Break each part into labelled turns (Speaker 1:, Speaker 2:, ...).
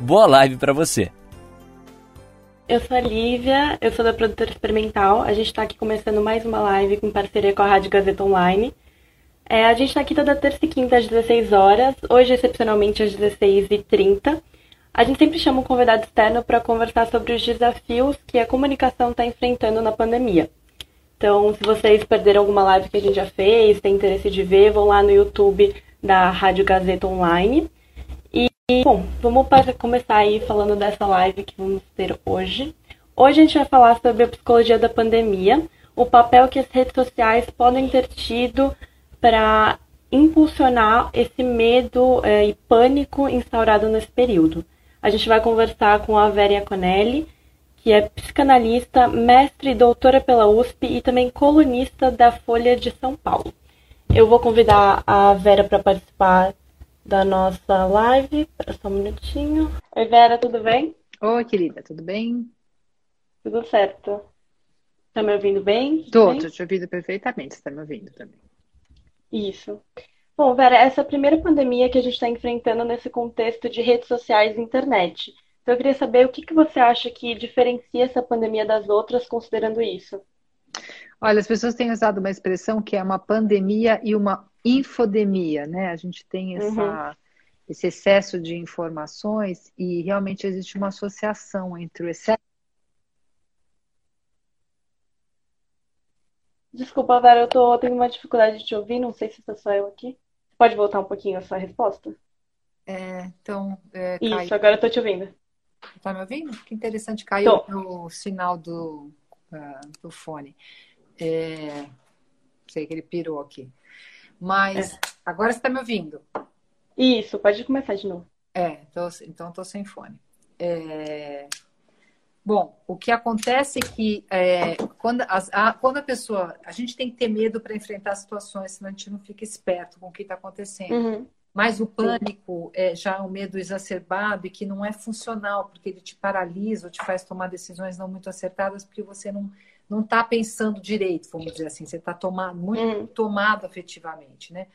Speaker 1: Boa live para você!
Speaker 2: Eu sou a Lívia, eu sou da produtora experimental. A gente está aqui começando mais uma live com parceria com a Rádio Gazeta Online. É, a gente está aqui toda terça e quinta às 16 horas, hoje excepcionalmente às 16h30. A gente sempre chama um convidado externo para conversar sobre os desafios que a comunicação está enfrentando na pandemia. Então, se vocês perderam alguma live que a gente já fez, têm interesse de ver, vão lá no YouTube da Rádio Gazeta Online. Bom, vamos começar aí falando dessa live que vamos ter hoje. Hoje a gente vai falar sobre a psicologia da pandemia, o papel que as redes sociais podem ter tido para impulsionar esse medo é, e pânico instaurado nesse período. A gente vai conversar com a Vera Conelli, que é psicanalista, mestre e doutora pela USP e também colunista da Folha de São Paulo. Eu vou convidar a Vera para participar da nossa live. Só um minutinho. Oi, Vera, tudo bem?
Speaker 3: Oi, querida, tudo bem?
Speaker 2: Tudo certo. Tá me ouvindo bem?
Speaker 3: Tô, bem? tô te ouvindo perfeitamente. Você tá me ouvindo também.
Speaker 2: Isso. Bom, Vera, essa é a primeira pandemia que a gente está enfrentando nesse contexto de redes sociais e internet. Então, eu queria saber o que, que você acha que diferencia essa pandemia das outras, considerando isso.
Speaker 3: Olha, as pessoas têm usado uma expressão que é uma pandemia e uma infodemia, né? A gente tem essa, uhum. esse excesso de informações e realmente existe uma associação entre o excesso.
Speaker 2: Desculpa, Vera, eu tô tendo uma dificuldade de te ouvir, não sei se sou só eu aqui. Pode voltar um pouquinho a sua resposta?
Speaker 3: É, então. É,
Speaker 2: Isso, agora eu tô te ouvindo.
Speaker 3: Tá me ouvindo? Que interessante, caiu tô. o sinal do, uh, do fone. É, sei que ele pirou aqui. Mas é. agora você está me ouvindo?
Speaker 2: Isso, pode começar de novo.
Speaker 3: É, tô, então estou sem fone. É... Bom, o que acontece é que é, quando, as, a, quando a pessoa. A gente tem que ter medo para enfrentar situações, senão a gente não fica esperto com o que está acontecendo. Uhum. Mas o pânico é já um medo exacerbado e que não é funcional, porque ele te paralisa ou te faz tomar decisões não muito acertadas, porque você não não está pensando direito, vamos dizer assim, você está tomado, muito uhum. tomado afetivamente, né?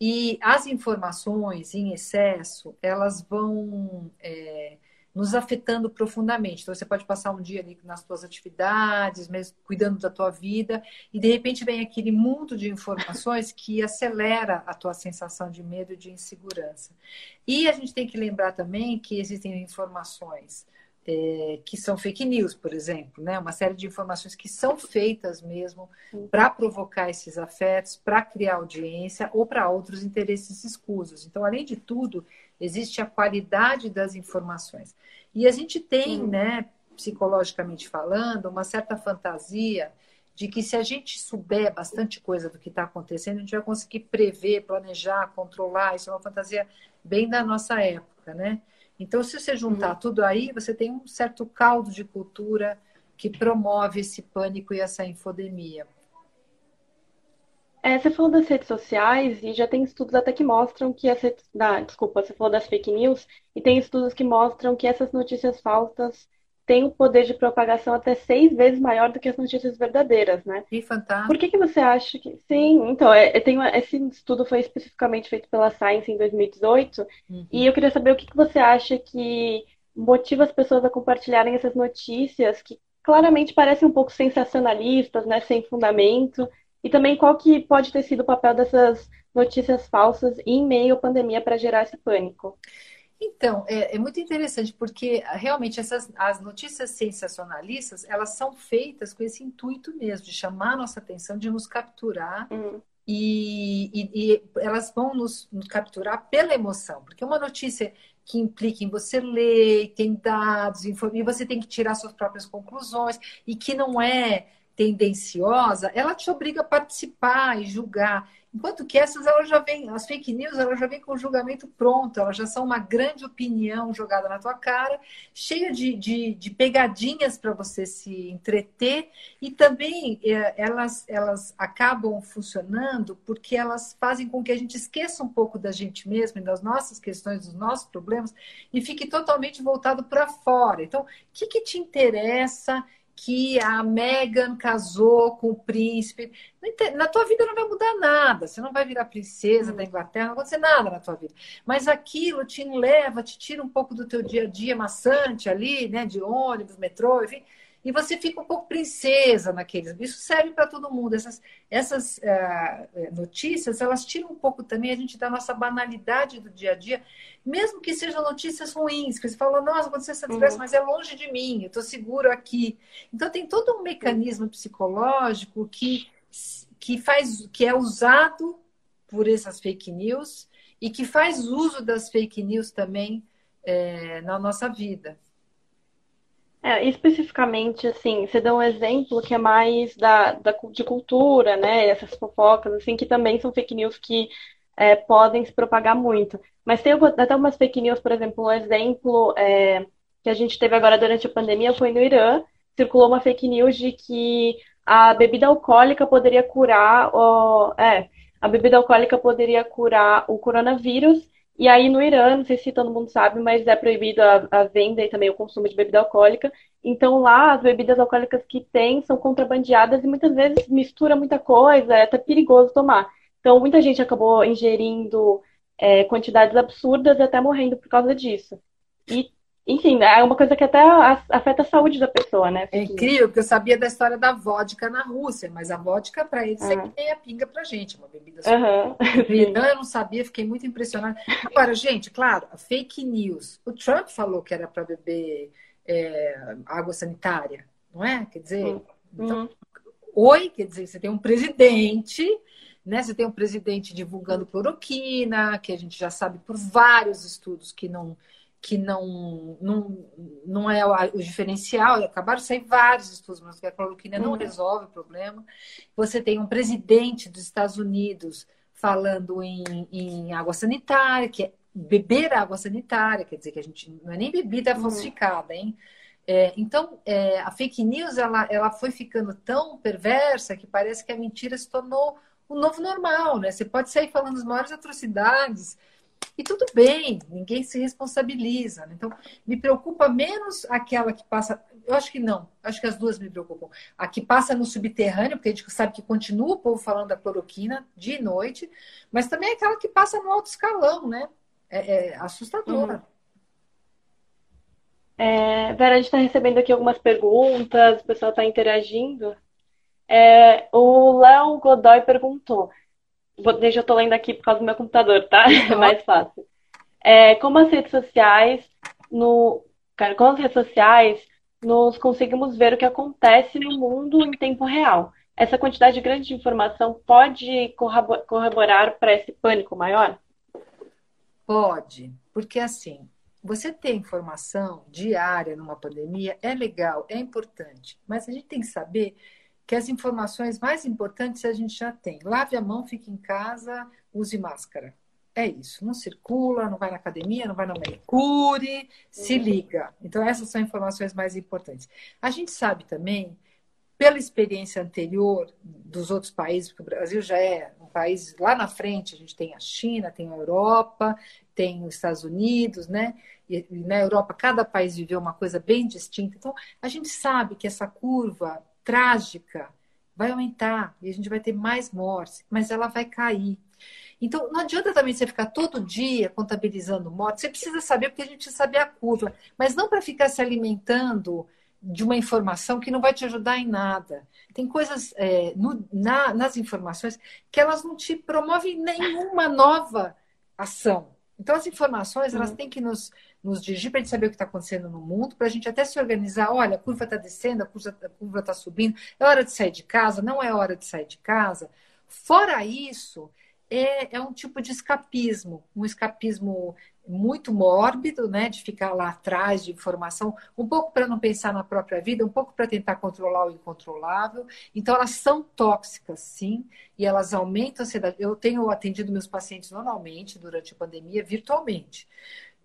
Speaker 3: E as informações em excesso, elas vão é, nos afetando profundamente. Então, você pode passar um dia ali nas suas atividades, mesmo cuidando da tua vida, e de repente vem aquele mundo de informações que acelera a tua sensação de medo e de insegurança. E a gente tem que lembrar também que existem informações é, que são fake news, por exemplo, né? Uma série de informações que são feitas mesmo para provocar esses afetos, para criar audiência ou para outros interesses escusos. Então, além de tudo, existe a qualidade das informações. E a gente tem, né, psicologicamente falando, uma certa fantasia de que se a gente souber bastante coisa do que está acontecendo, a gente vai conseguir prever, planejar, controlar. Isso é uma fantasia bem da nossa época, né? Então, se você juntar uhum. tudo aí, você tem um certo caldo de cultura que promove esse pânico e essa infodemia.
Speaker 2: É, você falou das redes sociais e já tem estudos até que mostram que as redes. Ah, desculpa, você falou das fake news e tem estudos que mostram que essas notícias falsas tem o um poder de propagação até seis vezes maior do que as notícias verdadeiras, né?
Speaker 3: Que fantástico.
Speaker 2: Por que, que você acha que. Sim, então, é, tem uma... esse estudo foi especificamente feito pela Science em 2018, uhum. e eu queria saber o que, que você acha que motiva as pessoas a compartilharem essas notícias que claramente parecem um pouco sensacionalistas, né? Sem fundamento. E também qual que pode ter sido o papel dessas notícias falsas em meio à pandemia para gerar esse pânico?
Speaker 3: Então, é, é, muito interessante, porque realmente essas, as notícias sensacionalistas, elas são feitas com esse intuito mesmo, de chamar a nossa atenção, de nos capturar, uhum. e, e, e, elas vão nos, nos, capturar pela emoção, porque uma notícia que implica em você ler, tem dados, e você tem que tirar suas próprias conclusões, e que não é tendenciosa, ela te obriga a participar e julgar. Enquanto que essas, elas já vêm, as fake news, elas já vêm com o julgamento pronto, elas já são uma grande opinião jogada na tua cara, cheia de, de, de pegadinhas para você se entreter, e também é, elas, elas acabam funcionando porque elas fazem com que a gente esqueça um pouco da gente mesmo e das nossas questões, dos nossos problemas, e fique totalmente voltado para fora. Então, o que, que te interessa? Que a Meghan casou com o príncipe. Na tua vida não vai mudar nada. Você não vai virar princesa da Inglaterra, não vai acontecer nada na tua vida. Mas aquilo te leva, te tira um pouco do teu dia a dia maçante ali, né? De ônibus, metrô, enfim e você fica um pouco princesa naqueles. Isso serve para todo mundo. Essas, essas uh, notícias, elas tiram um pouco também a gente da nossa banalidade do dia a dia, mesmo que sejam notícias ruins, que você fala, nossa, aconteceu essa desgraça, uhum. mas é longe de mim, eu estou seguro aqui. Então tem todo um mecanismo psicológico que, que faz, que é usado por essas fake news e que faz uso das fake news também é, na nossa vida.
Speaker 2: É, especificamente, assim, você deu um exemplo que é mais da, da, de cultura, né? Essas fofocas, assim, que também são fake news que é, podem se propagar muito. Mas tem até umas fake news, por exemplo, um exemplo é, que a gente teve agora durante a pandemia foi no Irã. Circulou uma fake news de que a bebida alcoólica poderia curar o, é, a bebida alcoólica poderia curar o coronavírus e aí no Irã, não sei se todo mundo sabe, mas é proibido a, a, venda e também o consumo de bebida alcoólica. Então lá as bebidas alcoólicas que tem são contrabandeadas e muitas vezes mistura muita coisa, é até perigoso tomar. Então muita gente acabou ingerindo é, quantidades absurdas e até morrendo por causa disso. E enfim, é uma coisa que até afeta a saúde da pessoa, né?
Speaker 3: É incrível, porque eu sabia da história da vodka na Rússia, mas a vodka para eles é que nem a pinga pra gente, uma bebida super. Uhum. Então eu não sabia, fiquei muito impressionada. Agora, gente, claro, fake news. O Trump falou que era para beber é, água sanitária, não é? Quer dizer, uhum. então, oi, quer dizer, você tem um presidente né? Você tem um presidente divulgando cloroquina, que a gente já sabe por vários estudos que não que não, não, não é o diferencial. Acabaram de sair vários estudos, mas que a cloroquina uhum. não resolve o problema. Você tem um presidente dos Estados Unidos falando em, em água sanitária, que é beber água sanitária, quer dizer que a gente não é nem bebida uhum. falsificada, hein? É, então, é, a fake news ela, ela foi ficando tão perversa que parece que a mentira se tornou o novo normal, né? Você pode sair falando as maiores atrocidades, e tudo bem, ninguém se responsabiliza. Né? Então, me preocupa menos aquela que passa. Eu acho que não, acho que as duas me preocupam. A que passa no subterrâneo, porque a gente sabe que continua o povo falando da cloroquina dia e noite, mas também aquela que passa no alto escalão, né? É, é assustadora. Uhum.
Speaker 2: É, Vera, a gente está recebendo aqui algumas perguntas, o pessoal está interagindo. É, o Léo Godoy perguntou: Deixa eu tô lendo aqui por causa do meu computador, tá? É mais fácil. É, como as redes sociais, no, cara, com as redes sociais, nós conseguimos ver o que acontece no mundo em tempo real. Essa quantidade grande de informação pode corroborar para esse pânico maior?
Speaker 3: Pode, porque assim, você ter informação diária numa pandemia é legal, é importante, mas a gente tem que saber que as informações mais importantes a gente já tem. Lave a mão, fique em casa, use máscara. É isso. Não circula, não vai na academia, não vai na manicure, se liga. Então, essas são informações mais importantes. A gente sabe também, pela experiência anterior dos outros países, porque o Brasil já é um país lá na frente, a gente tem a China, tem a Europa, tem os Estados Unidos, né? E na Europa, cada país viveu uma coisa bem distinta. Então, a gente sabe que essa curva trágica vai aumentar e a gente vai ter mais mortes, mas ela vai cair. Então, não adianta também você ficar todo dia contabilizando mortes. Você precisa saber, porque a gente precisa saber a curva, mas não para ficar se alimentando de uma informação que não vai te ajudar em nada. Tem coisas é, no, na, nas informações que elas não te promovem nenhuma nova ação. Então, as informações, elas uhum. têm que nos, nos dirigir para a gente saber o que está acontecendo no mundo, para a gente até se organizar. Olha, a curva está descendo, a curva está subindo, é hora de sair de casa, não é hora de sair de casa. Fora isso, é, é um tipo de escapismo, um escapismo muito mórbido, né, de ficar lá atrás de informação, um pouco para não pensar na própria vida, um pouco para tentar controlar o incontrolável. Então elas são tóxicas, sim, e elas aumentam a ansiedade. Eu tenho atendido meus pacientes normalmente durante a pandemia, virtualmente.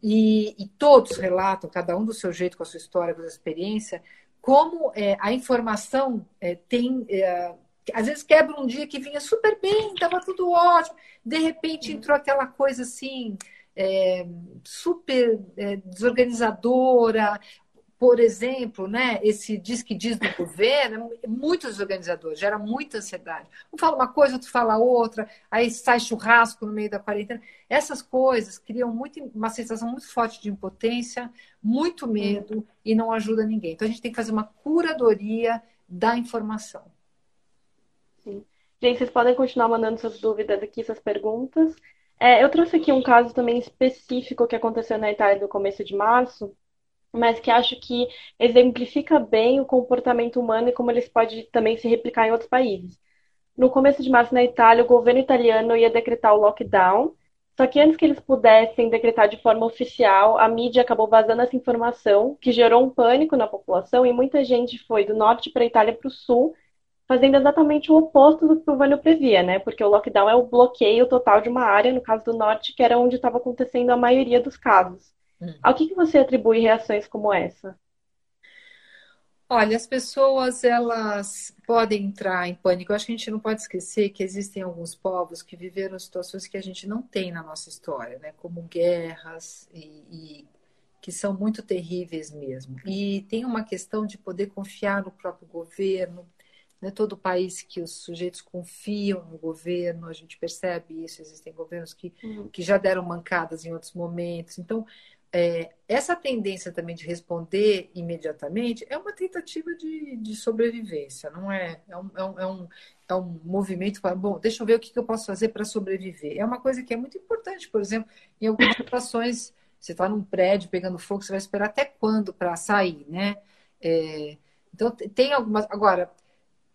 Speaker 3: E, e todos relatam, cada um do seu jeito, com a sua história, com a sua experiência, como é, a informação é, tem. É, às vezes quebra um dia que vinha super bem, estava tudo ótimo, de repente entrou aquela coisa assim é, super é, desorganizadora. Por exemplo, né, esse diz que diz do governo é muito desorganizador, gera muita ansiedade. Um fala uma coisa, outro fala outra, aí sai churrasco no meio da quarentena. Essas coisas criam muito, uma sensação muito forte de impotência, muito medo e não ajuda ninguém. Então a gente tem que fazer uma curadoria da informação.
Speaker 2: Sim. Gente, vocês podem continuar mandando suas dúvidas aqui, suas perguntas. É, eu trouxe aqui um caso também específico que aconteceu na Itália no começo de março, mas que acho que exemplifica bem o comportamento humano e como ele pode também se replicar em outros países. No começo de março, na Itália, o governo italiano ia decretar o lockdown, só que antes que eles pudessem decretar de forma oficial, a mídia acabou vazando essa informação, que gerou um pânico na população e muita gente foi do norte para a Itália para o sul fazendo exatamente o oposto do que o Vânio previa, né? Porque o lockdown é o bloqueio total de uma área, no caso do norte, que era onde estava acontecendo a maioria dos casos. Hum. Ao que, que você atribui reações como essa?
Speaker 3: Olha, as pessoas elas podem entrar em pânico. Eu acho que a gente não pode esquecer que existem alguns povos que viveram situações que a gente não tem na nossa história, né? Como guerras e, e que são muito terríveis mesmo. E tem uma questão de poder confiar no próprio governo, não é todo país que os sujeitos confiam no governo, a gente percebe isso, existem governos que, uhum. que já deram mancadas em outros momentos. Então, é, essa tendência também de responder imediatamente é uma tentativa de, de sobrevivência, não é? É um, é um, é um, é um movimento para, bom, deixa eu ver o que, que eu posso fazer para sobreviver. É uma coisa que é muito importante, por exemplo, em algumas situações, você está num prédio pegando fogo, você vai esperar até quando para sair, né? É, então, tem algumas. Agora,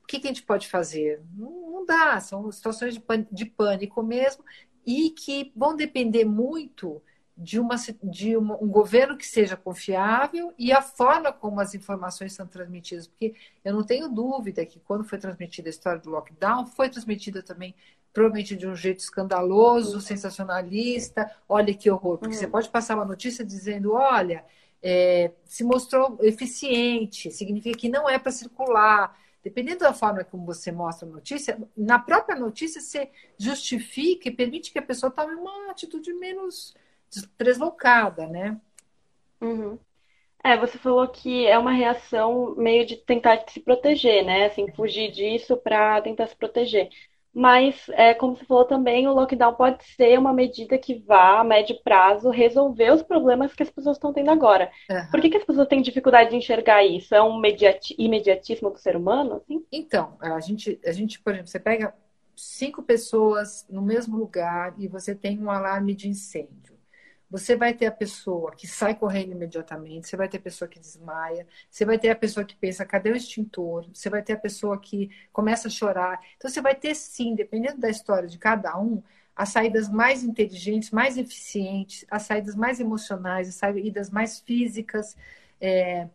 Speaker 3: o que, que a gente pode fazer? Não, não dá, são situações de, de pânico mesmo e que vão depender muito de, uma, de uma, um governo que seja confiável e a forma como as informações são transmitidas. Porque eu não tenho dúvida que quando foi transmitida a história do lockdown, foi transmitida também provavelmente de um jeito escandaloso, sensacionalista. Olha que horror, porque você pode passar uma notícia dizendo: olha, é, se mostrou eficiente, significa que não é para circular dependendo da forma como você mostra a notícia, na própria notícia você justifica e permite que a pessoa tome uma atitude menos deslocada, né?
Speaker 2: Uhum. É, você falou que é uma reação meio de tentar se proteger, né? Assim, fugir disso para tentar se proteger. Mas, é, como você falou também, o lockdown pode ser uma medida que vá, a médio prazo, resolver os problemas que as pessoas estão tendo agora. Uhum. Por que, que as pessoas têm dificuldade de enxergar isso? É um imediatismo do ser humano? Assim?
Speaker 3: Então, a gente, a gente, por exemplo, você pega cinco pessoas no mesmo lugar e você tem um alarme de incêndio. Você vai ter a pessoa que sai correndo imediatamente, você vai ter a pessoa que desmaia, você vai ter a pessoa que pensa, cadê o extintor? Você vai ter a pessoa que começa a chorar. Então, você vai ter, sim, dependendo da história de cada um, as saídas mais inteligentes, mais eficientes, as saídas mais emocionais, as saídas mais físicas. É,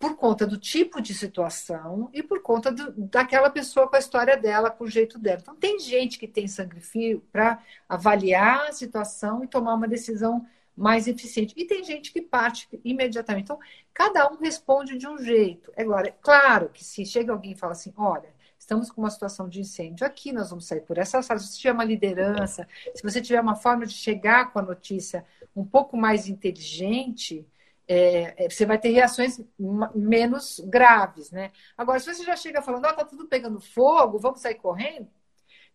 Speaker 3: por conta do tipo de situação e por conta do, daquela pessoa com a história dela, com o jeito dela. Então, tem gente que tem sangue frio para avaliar a situação e tomar uma decisão mais eficiente. E tem gente que parte imediatamente. Então, cada um responde de um jeito. Agora, é claro que se chega alguém e fala assim: olha, estamos com uma situação de incêndio aqui, nós vamos sair por essa sala. Se você tiver uma liderança, se você tiver uma forma de chegar com a notícia um pouco mais inteligente é, é, você vai ter reações menos graves, né? Agora, se você já chega falando, ó, oh, tá tudo pegando fogo, vamos sair correndo,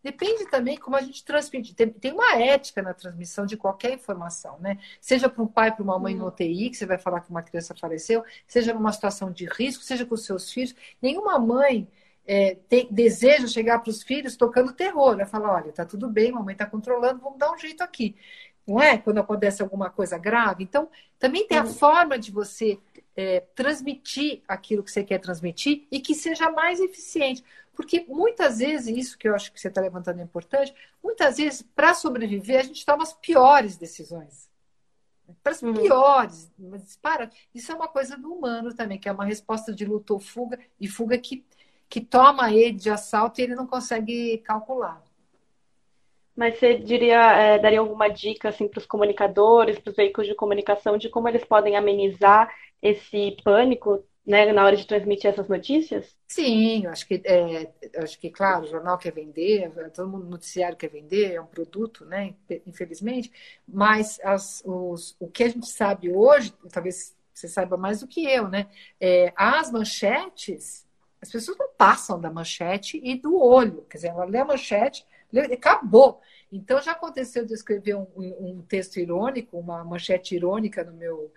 Speaker 3: depende também como a gente transmite. Tem, uma ética na transmissão de qualquer informação, né? Seja para um pai, para uma mãe no UTI, que você vai falar que uma criança faleceu, seja numa situação de risco, seja com seus filhos. Nenhuma mãe é, tem, deseja chegar para os filhos tocando terror, vai falar, olha, tá tudo bem, mamãe está controlando, vamos dar um jeito aqui não é? Quando acontece alguma coisa grave. Então, também tem a forma de você é, transmitir aquilo que você quer transmitir e que seja mais eficiente. Porque muitas vezes, isso que eu acho que você está levantando é importante, muitas vezes, para sobreviver, a gente toma as piores decisões. Para as uhum. piores. Mas, para, isso é uma coisa do humano também, que é uma resposta de luta ou fuga, e fuga que, que toma ele de assalto e ele não consegue calcular.
Speaker 2: Mas você diria, é, daria alguma dica assim, para os comunicadores, para os veículos de comunicação, de como eles podem amenizar esse pânico né, na hora de transmitir essas notícias?
Speaker 3: Sim, acho que, é, acho que, claro, o jornal quer vender, todo mundo noticiário quer vender, é um produto, né, infelizmente, mas as, os, o que a gente sabe hoje, talvez você saiba mais do que eu, né, é, as manchetes, as pessoas não passam da manchete e do olho, quer dizer, ela lê a manchete, acabou. Então já aconteceu de eu escrever um, um texto irônico, uma manchete irônica no meu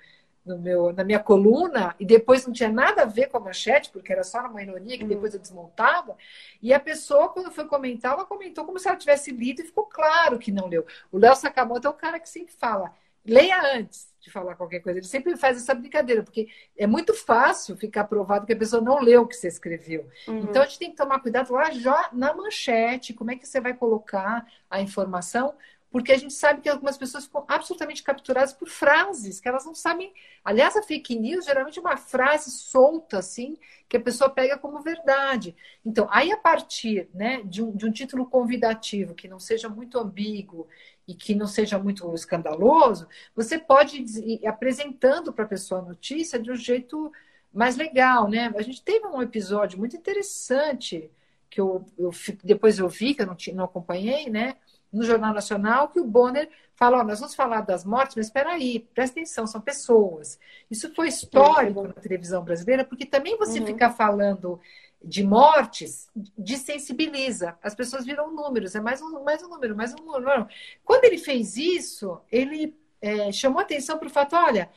Speaker 3: no meu, na minha coluna, e depois não tinha nada a ver com a manchete, porque era só uma ironia que depois eu desmontava. E a pessoa, quando foi comentar, ela comentou como se ela tivesse lido e ficou claro que não leu. O Léo Sakamoto é o cara que sempre fala: leia antes de falar qualquer coisa. Ele sempre faz essa brincadeira, porque é muito fácil ficar provado que a pessoa não leu o que você escreveu. Uhum. Então a gente tem que tomar cuidado lá já na manchete, como é que você vai colocar a informação porque a gente sabe que algumas pessoas ficam absolutamente capturadas por frases que elas não sabem. Aliás, a fake news geralmente é uma frase solta, assim, que a pessoa pega como verdade. Então, aí a partir né, de, um, de um título convidativo que não seja muito ambíguo e que não seja muito escandaloso, você pode ir apresentando para a pessoa a notícia de um jeito mais legal, né? A gente teve um episódio muito interessante que eu, eu depois eu vi, que eu não, não acompanhei, né? no Jornal Nacional que o Bonner fala, nós vamos falar das mortes, mas espera aí, presta atenção, são pessoas. Isso foi histórico na televisão brasileira, porque também você uhum. ficar falando de mortes desensibiliza. As pessoas viram números, é mais um, mais um número, mais um número. Quando ele fez isso, ele é, chamou atenção para o fato, olha,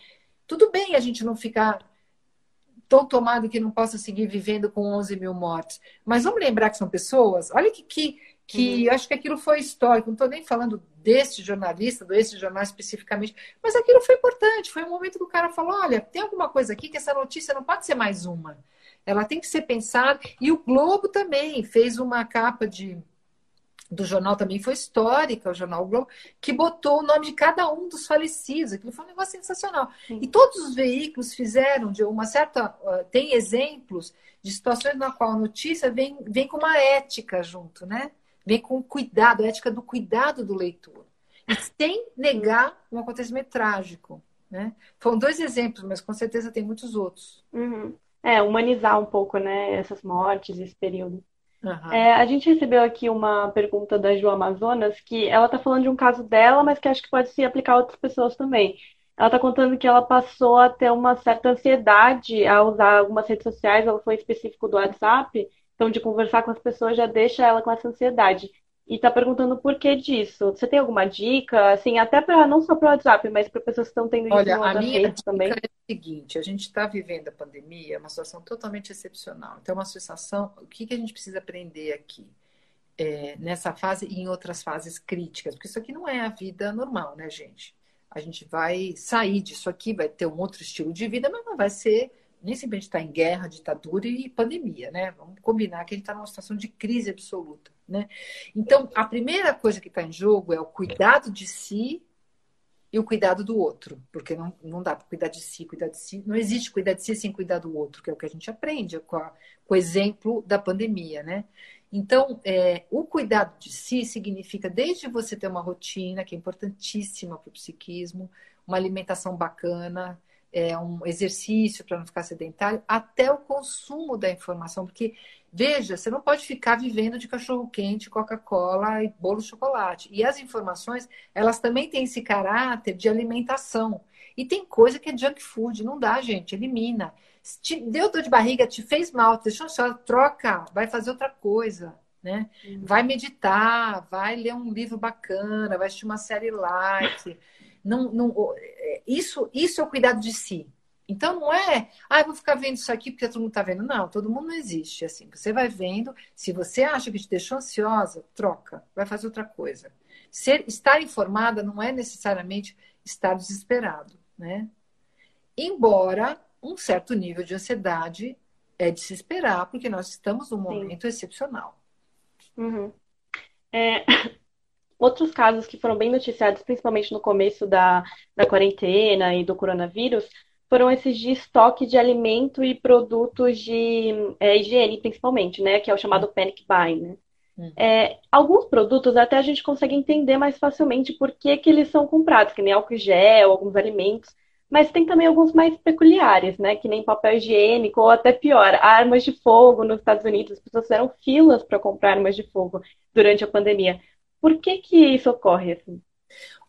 Speaker 3: tudo bem a gente não ficar tão tomado que não possa seguir vivendo com 11 mil mortes, mas vamos lembrar que são pessoas, olha que, que que uhum. acho que aquilo foi histórico. Não estou nem falando desse jornalista, desse jornal especificamente, mas aquilo foi importante. Foi um momento que o cara falou: olha, tem alguma coisa aqui que essa notícia não pode ser mais uma. Ela tem que ser pensada. E o Globo também fez uma capa de do jornal também foi histórica, o jornal o Globo, que botou o nome de cada um dos falecidos. Aquilo foi um negócio sensacional. Sim. E todos os veículos fizeram de uma certa. Uh, tem exemplos de situações na qual a notícia vem, vem com uma ética junto, né? vem com cuidado, a ética do cuidado do leitor. E sem negar um acontecimento trágico. Né? Foram dois exemplos, mas com certeza tem muitos outros.
Speaker 2: Uhum. É, humanizar um pouco né, essas mortes, esse período. Uhum. É, a gente recebeu aqui uma pergunta da Ju Amazonas, que ela está falando de um caso dela, mas que acho que pode se aplicar a outras pessoas também. Ela está contando que ela passou a ter uma certa ansiedade a usar algumas redes sociais, ela foi específico do WhatsApp, então, de conversar com as pessoas já deixa ela com essa ansiedade. E está perguntando por que disso. Você tem alguma dica, assim, até para não só para o WhatsApp, mas para pessoas que estão tendo isso
Speaker 3: Olha, a minha dica também? é o seguinte: a gente está vivendo a pandemia, é uma situação totalmente excepcional. Então, é uma situação. O que, que a gente precisa aprender aqui? É, nessa fase e em outras fases críticas, porque isso aqui não é a vida normal, né, gente? A gente vai sair disso aqui, vai ter um outro estilo de vida, mas não vai ser nem sempre a gente está em guerra, ditadura e pandemia, né? Vamos combinar que a gente está numa situação de crise absoluta, né? Então, a primeira coisa que está em jogo é o cuidado de si e o cuidado do outro, porque não, não dá para cuidar de si, cuidar de si. Não existe cuidar de si sem cuidar do outro, que é o que a gente aprende com, a, com o exemplo da pandemia, né? Então, é, o cuidado de si significa desde você ter uma rotina, que é importantíssima para o psiquismo, uma alimentação bacana, é, um exercício para não ficar sedentário, até o consumo da informação. Porque, veja, você não pode ficar vivendo de cachorro-quente, Coca-Cola e bolo de chocolate. E as informações, elas também têm esse caráter de alimentação. E tem coisa que é junk food, não dá, gente, elimina. Te deu dor de barriga, te fez mal, te deixou só, troca, vai fazer outra coisa. Né? Uhum. Vai meditar, vai ler um livro bacana, vai assistir uma série light. Não, não, é, isso, isso é o cuidado de si. Então não é, ah, vou ficar vendo isso aqui porque todo mundo está vendo. Não, todo mundo não existe assim. Você vai vendo, se você acha que te deixou ansiosa, troca, vai fazer outra coisa. Ser, estar informada não é necessariamente estar desesperado, né? Embora um certo nível de ansiedade é de se esperar, porque nós estamos num momento Sim. excepcional.
Speaker 2: Uhum. É, outros casos que foram bem noticiados, principalmente no começo da, da quarentena e do coronavírus, foram esses de estoque de alimento e produtos de é, higiene, principalmente, né? Que é o chamado panic buying, né? Hum. É, alguns produtos até a gente consegue entender mais facilmente por que, que eles são comprados, que nem álcool gel, alguns alimentos, mas tem também alguns mais peculiares, né? Que nem papel higiênico, ou até pior, armas de fogo nos Estados Unidos. As pessoas fizeram filas para comprar armas de fogo durante a pandemia. Por que que isso ocorre assim?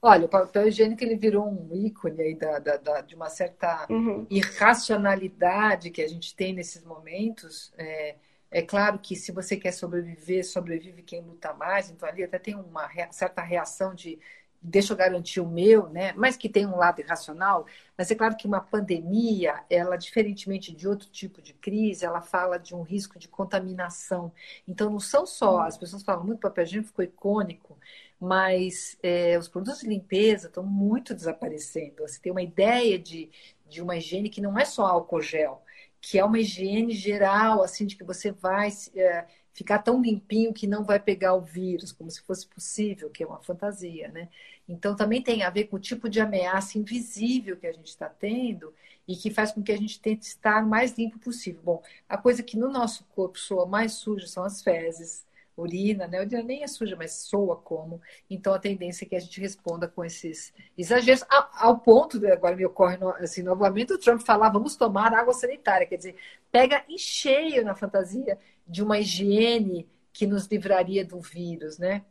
Speaker 3: Olha, o papel higiênico ele virou um ícone aí da, da, da de uma certa uhum. irracionalidade que a gente tem nesses momentos. É, é, claro que se você quer sobreviver, sobrevive quem luta mais. Então ali até tem uma certa reação de deixa eu garantir o meu, né? Mas que tem um lado irracional. Mas é claro que uma pandemia, ela diferentemente de outro tipo de crise, ela fala de um risco de contaminação. Então não são só as pessoas falam muito papel higiênico ficou icônico, mas é, os produtos de limpeza estão muito desaparecendo. Você tem uma ideia de, de uma higiene que não é só álcool gel, que é uma higiene geral, assim, de que você vai é, ficar tão limpinho que não vai pegar o vírus, como se fosse possível, que é uma fantasia, né? Então, também tem a ver com o tipo de ameaça invisível que a gente está tendo e que faz com que a gente tente estar o mais limpo possível. Bom, a coisa que no nosso corpo soa mais suja são as fezes, urina, né? A urina nem é suja, mas soa como. Então a tendência é que a gente responda com esses exageros, ao, ao ponto, de, agora me ocorre assim, novamente, o Trump falar, vamos tomar água sanitária, quer dizer, pega em cheio na fantasia de uma higiene que nos livraria do vírus, né?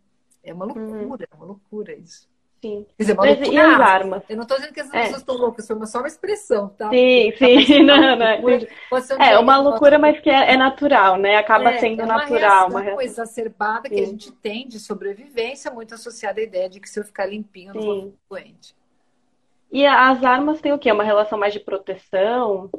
Speaker 3: É uma uhum. loucura, é uma loucura isso.
Speaker 2: Sim. Quer dizer, Mas e as armas?
Speaker 3: Eu não estou dizendo que as é. pessoas estão loucas, foi só uma expressão, tá?
Speaker 2: Sim, sim. Não, não, é uma loucura, mas que é, é, natural, né? Acaba é, sendo é uma natural.
Speaker 3: Reação, uma reação exacerbada sim. que a gente tem de sobrevivência, muito associada à ideia de que se eu ficar limpinho, eu não vou ficar doente.
Speaker 2: E as armas têm o quê? Uma relação mais de proteção?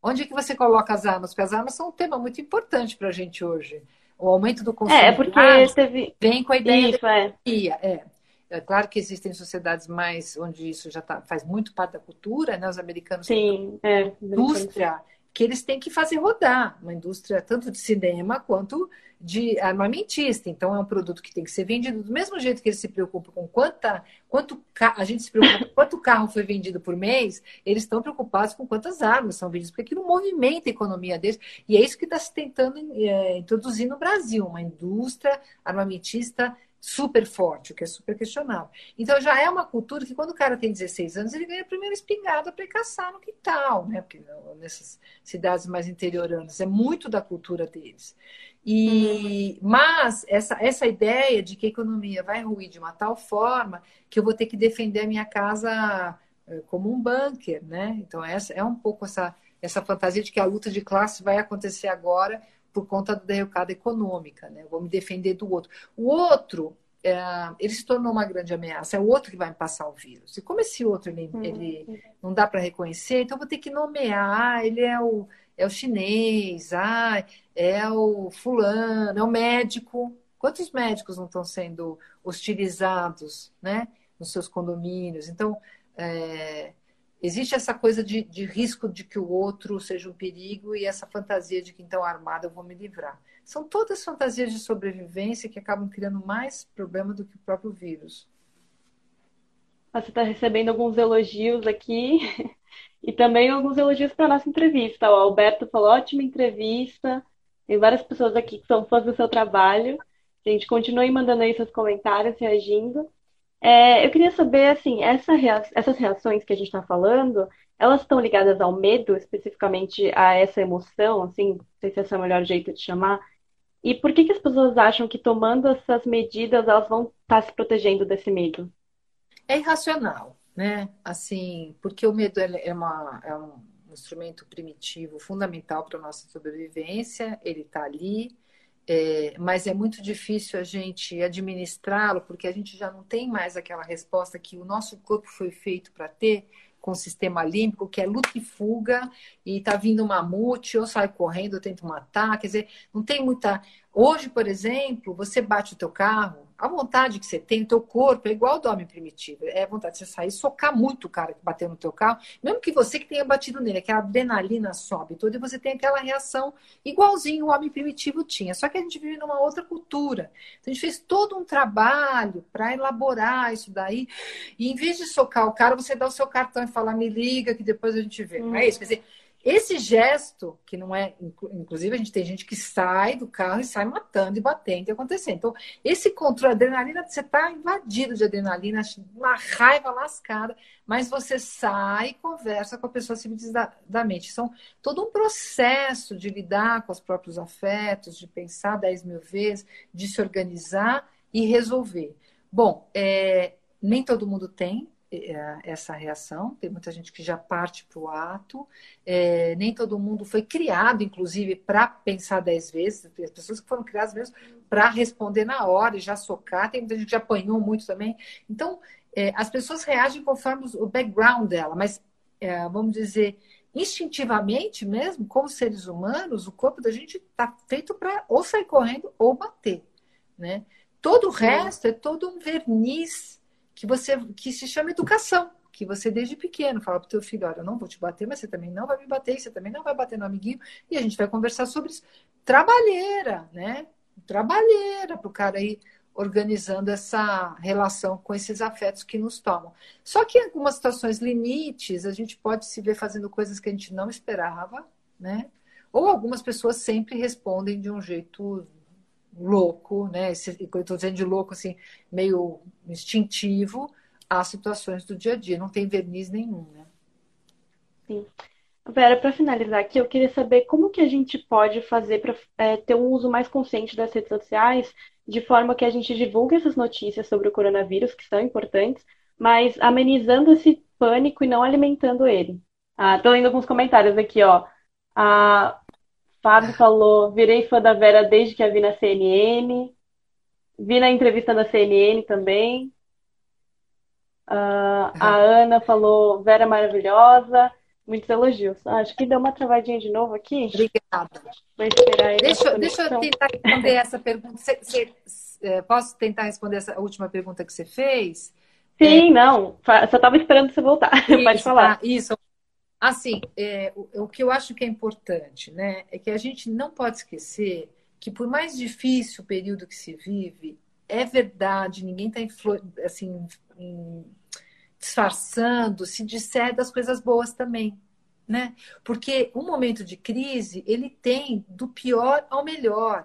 Speaker 3: Onde que você coloca as armas? Porque as armas são um tema muito importante para a gente hoje. O aumento do consumo é,
Speaker 2: porque teve...
Speaker 3: vem com a ideia Isso, da é. é. É claro que existem sociedades mais onde isso já tá, faz muito parte da cultura, né? Os americanos
Speaker 2: Sim,
Speaker 3: têm é, indústria que eles têm que fazer rodar, uma indústria tanto de cinema quanto de armamentista. Então é um produto que tem que ser vendido do mesmo jeito que eles se preocupam com quanta, quanto a gente se preocupa com quanto carro foi vendido por mês, eles estão preocupados com quantas armas são vendidas, porque aquilo movimenta a economia deles. E é isso que está se tentando é, introduzir no Brasil, uma indústria armamentista super forte, o que é super questionável. Então já é uma cultura que quando o cara tem 16 anos, ele ganha a primeira espingarda para caçar no quintal, né? Porque nessas cidades mais interioranas é muito da cultura deles. E uhum. mas essa essa ideia de que a economia vai ruir de uma tal forma que eu vou ter que defender a minha casa eh, como um bunker, né? Então essa é um pouco essa essa fantasia de que a luta de classe vai acontecer agora por conta da derrocada econômica, né? Eu vou me defender do outro. O outro, é, ele se tornou uma grande ameaça, é o outro que vai me passar o vírus. E como esse outro ele, uhum. ele não dá para reconhecer, então eu vou ter que nomear, ah, ele é o, é o chinês, ah, é o fulano, é o médico. Quantos médicos não estão sendo hostilizados, né? Nos seus condomínios. Então, é, existe essa coisa de, de, risco de que o outro seja um perigo e essa fantasia de que então armado eu vou me livrar. São todas fantasias de sobrevivência que acabam criando mais problema do que o próprio vírus.
Speaker 2: Você está recebendo alguns elogios aqui e também alguns elogios para a nossa entrevista. O Alberto falou: ótima entrevista. Tem várias pessoas aqui que são fãs do seu trabalho. A gente continue mandando aí seus comentários, reagindo. É, eu queria saber, assim, essa essas reações que a gente está falando, elas estão ligadas ao medo, especificamente a essa emoção, assim, não sei se esse é o melhor jeito de chamar. E por que, que as pessoas acham que tomando essas medidas elas vão estar tá se protegendo desse medo?
Speaker 3: É irracional, né? Assim, porque o medo é, uma, é um instrumento primitivo fundamental para a nossa sobrevivência, ele está ali, é, mas é muito difícil a gente administrá-lo, porque a gente já não tem mais aquela resposta que o nosso corpo foi feito para ter com o sistema límbico, que é luta e fuga, e está vindo um mamute, ou sai correndo, eu tento matar, quer dizer, não tem muita. Hoje, por exemplo, você bate o teu carro, a vontade que você tem, o teu corpo é igual ao do homem primitivo. É a vontade de você sair, socar muito o cara que bateu no teu carro, mesmo que você que tenha batido nele, aquela adrenalina sobe toda e você tem aquela reação igualzinho o homem primitivo tinha. Só que a gente vive numa outra cultura. Então, a gente fez todo um trabalho para elaborar isso daí. E em vez de socar o cara, você dá o seu cartão e fala, me liga que depois a gente vê. Hum. Não é isso? Quer dizer, esse gesto, que não é. Inclusive, a gente tem gente que sai do carro e sai matando e batendo e acontecendo. Então, esse controle, adrenalina, você está invadido de adrenalina, uma raiva lascada, mas você sai e conversa com a pessoa civilizadamente. São todo um processo de lidar com os próprios afetos, de pensar 10 mil vezes, de se organizar e resolver. Bom, é, nem todo mundo tem essa reação, tem muita gente que já parte para o ato, é, nem todo mundo foi criado, inclusive, para pensar dez vezes, tem pessoas que foram criadas mesmo para responder na hora e já socar, tem muita gente que já apanhou muito também. Então, é, as pessoas reagem conforme o background dela, mas é, vamos dizer, instintivamente mesmo, como seres humanos, o corpo da gente está feito para ou sair correndo ou bater, né? Todo o resto é todo um verniz que você que se chama educação, que você desde pequeno fala para o teu filho, olha, eu não vou te bater, mas você também não vai me bater, você também não vai bater no amiguinho, e a gente vai conversar sobre isso. Trabalheira, né? Trabalheira para o cara ir organizando essa relação com esses afetos que nos tomam. Só que em algumas situações limites, a gente pode se ver fazendo coisas que a gente não esperava, né? Ou algumas pessoas sempre respondem de um jeito louco, né? Eu estou dizendo de louco, assim, meio instintivo às situações do dia a dia. Não tem verniz nenhum, né?
Speaker 2: Sim. Vera, para finalizar aqui, eu queria saber como que a gente pode fazer para é, ter um uso mais consciente das redes sociais, de forma que a gente divulgue essas notícias sobre o coronavírus, que são importantes, mas amenizando esse pânico e não alimentando ele. Ah, tô lendo alguns comentários aqui, ó. A Fábio falou, virei fã da Vera desde que a vi na CNN. Vi na entrevista da CNN também. Uh, a Ana falou, Vera maravilhosa. Muitos elogios. Ah, acho que deu uma travadinha de novo aqui.
Speaker 3: Obrigada. Vou esperar aí. Deixa, deixa eu tentar responder essa pergunta. Você, você, é, posso tentar responder essa última pergunta que você fez?
Speaker 2: Sim, é... não. Só estava esperando você voltar. Isso, Pode falar.
Speaker 3: Tá, isso, Assim, é, o, o, que eu acho que é importante, né, é que a gente não pode esquecer que por mais difícil o período que se vive, é verdade, ninguém está assim, disfarçando, se disser das coisas boas também, né? Porque um momento de crise, ele tem do pior ao melhor,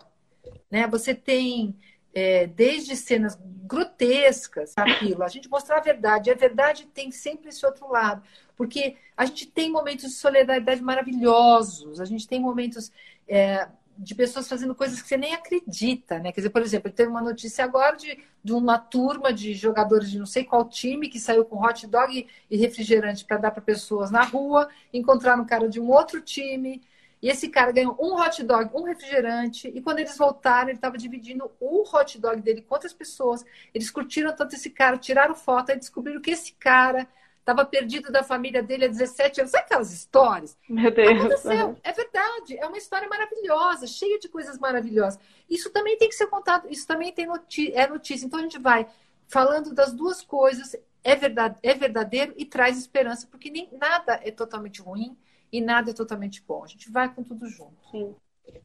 Speaker 3: né? Você tem é, desde cenas grotescas aquilo, a gente mostrar a verdade, a verdade tem sempre esse outro lado. Porque a gente tem momentos de solidariedade maravilhosos, a gente tem momentos é, de pessoas fazendo coisas que você nem acredita, né? Quer dizer, por exemplo, teve uma notícia agora de, de uma turma de jogadores de não sei qual time que saiu com hot dog e refrigerante para dar para pessoas na rua, encontraram um cara de um outro time. E esse cara ganhou um hot dog, um refrigerante, e quando eles voltaram, ele estava dividindo o hot dog dele com outras pessoas. Eles curtiram tanto esse cara, tiraram foto e descobriram que esse cara estava perdido da família dele há 17 anos. Sabe aquelas histórias?
Speaker 2: Meu Deus.
Speaker 3: Aconteceu. É verdade. É uma história maravilhosa, cheia de coisas maravilhosas. Isso também tem que ser contado, isso também tem notícia, é notícia. Então a gente vai falando das duas coisas, é, verdade, é verdadeiro e traz esperança, porque nem nada é totalmente ruim e nada é totalmente bom. A gente vai com tudo junto.
Speaker 2: Sim.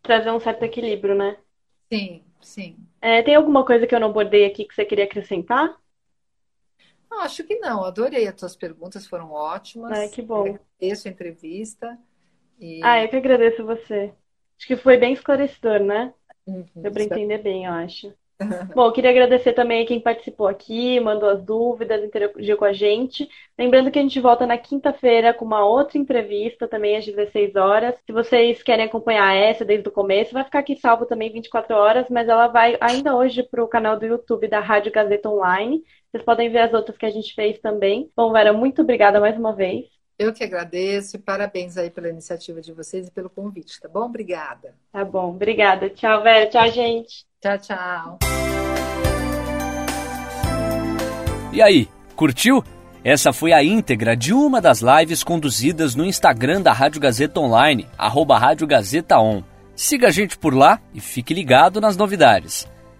Speaker 2: Trazer um certo equilíbrio, né?
Speaker 3: Sim, sim.
Speaker 2: É, tem alguma coisa que eu não bordei aqui que você queria acrescentar?
Speaker 3: Não, acho que não. Adorei as tuas perguntas, foram ótimas.
Speaker 2: Ai, que bom.
Speaker 3: Agradeço a entrevista.
Speaker 2: E... Ah, eu que agradeço você. Acho que foi bem esclarecedor, né? Uhum, Deu para entender bem, eu acho. Bom, queria agradecer também a quem participou aqui, mandou as dúvidas, interagiu com a gente. Lembrando que a gente volta na quinta-feira com uma outra entrevista, também às 16 horas. Se vocês querem acompanhar essa desde o começo, vai ficar aqui salvo também 24 horas, mas ela vai ainda hoje para o canal do YouTube da Rádio Gazeta Online. Vocês podem ver as outras que a gente fez também. Bom, Vera, muito obrigada mais uma vez.
Speaker 3: Eu que agradeço e parabéns aí pela iniciativa de vocês e pelo convite, tá bom? Obrigada.
Speaker 2: Tá bom, obrigada. Tchau, Vera. Tchau, gente.
Speaker 3: Tchau, tchau.
Speaker 1: E aí, curtiu? Essa foi a íntegra de uma das lives conduzidas no Instagram da Rádio Gazeta Online, arroba Rádio Gazeta On. Siga a gente por lá e fique ligado nas novidades.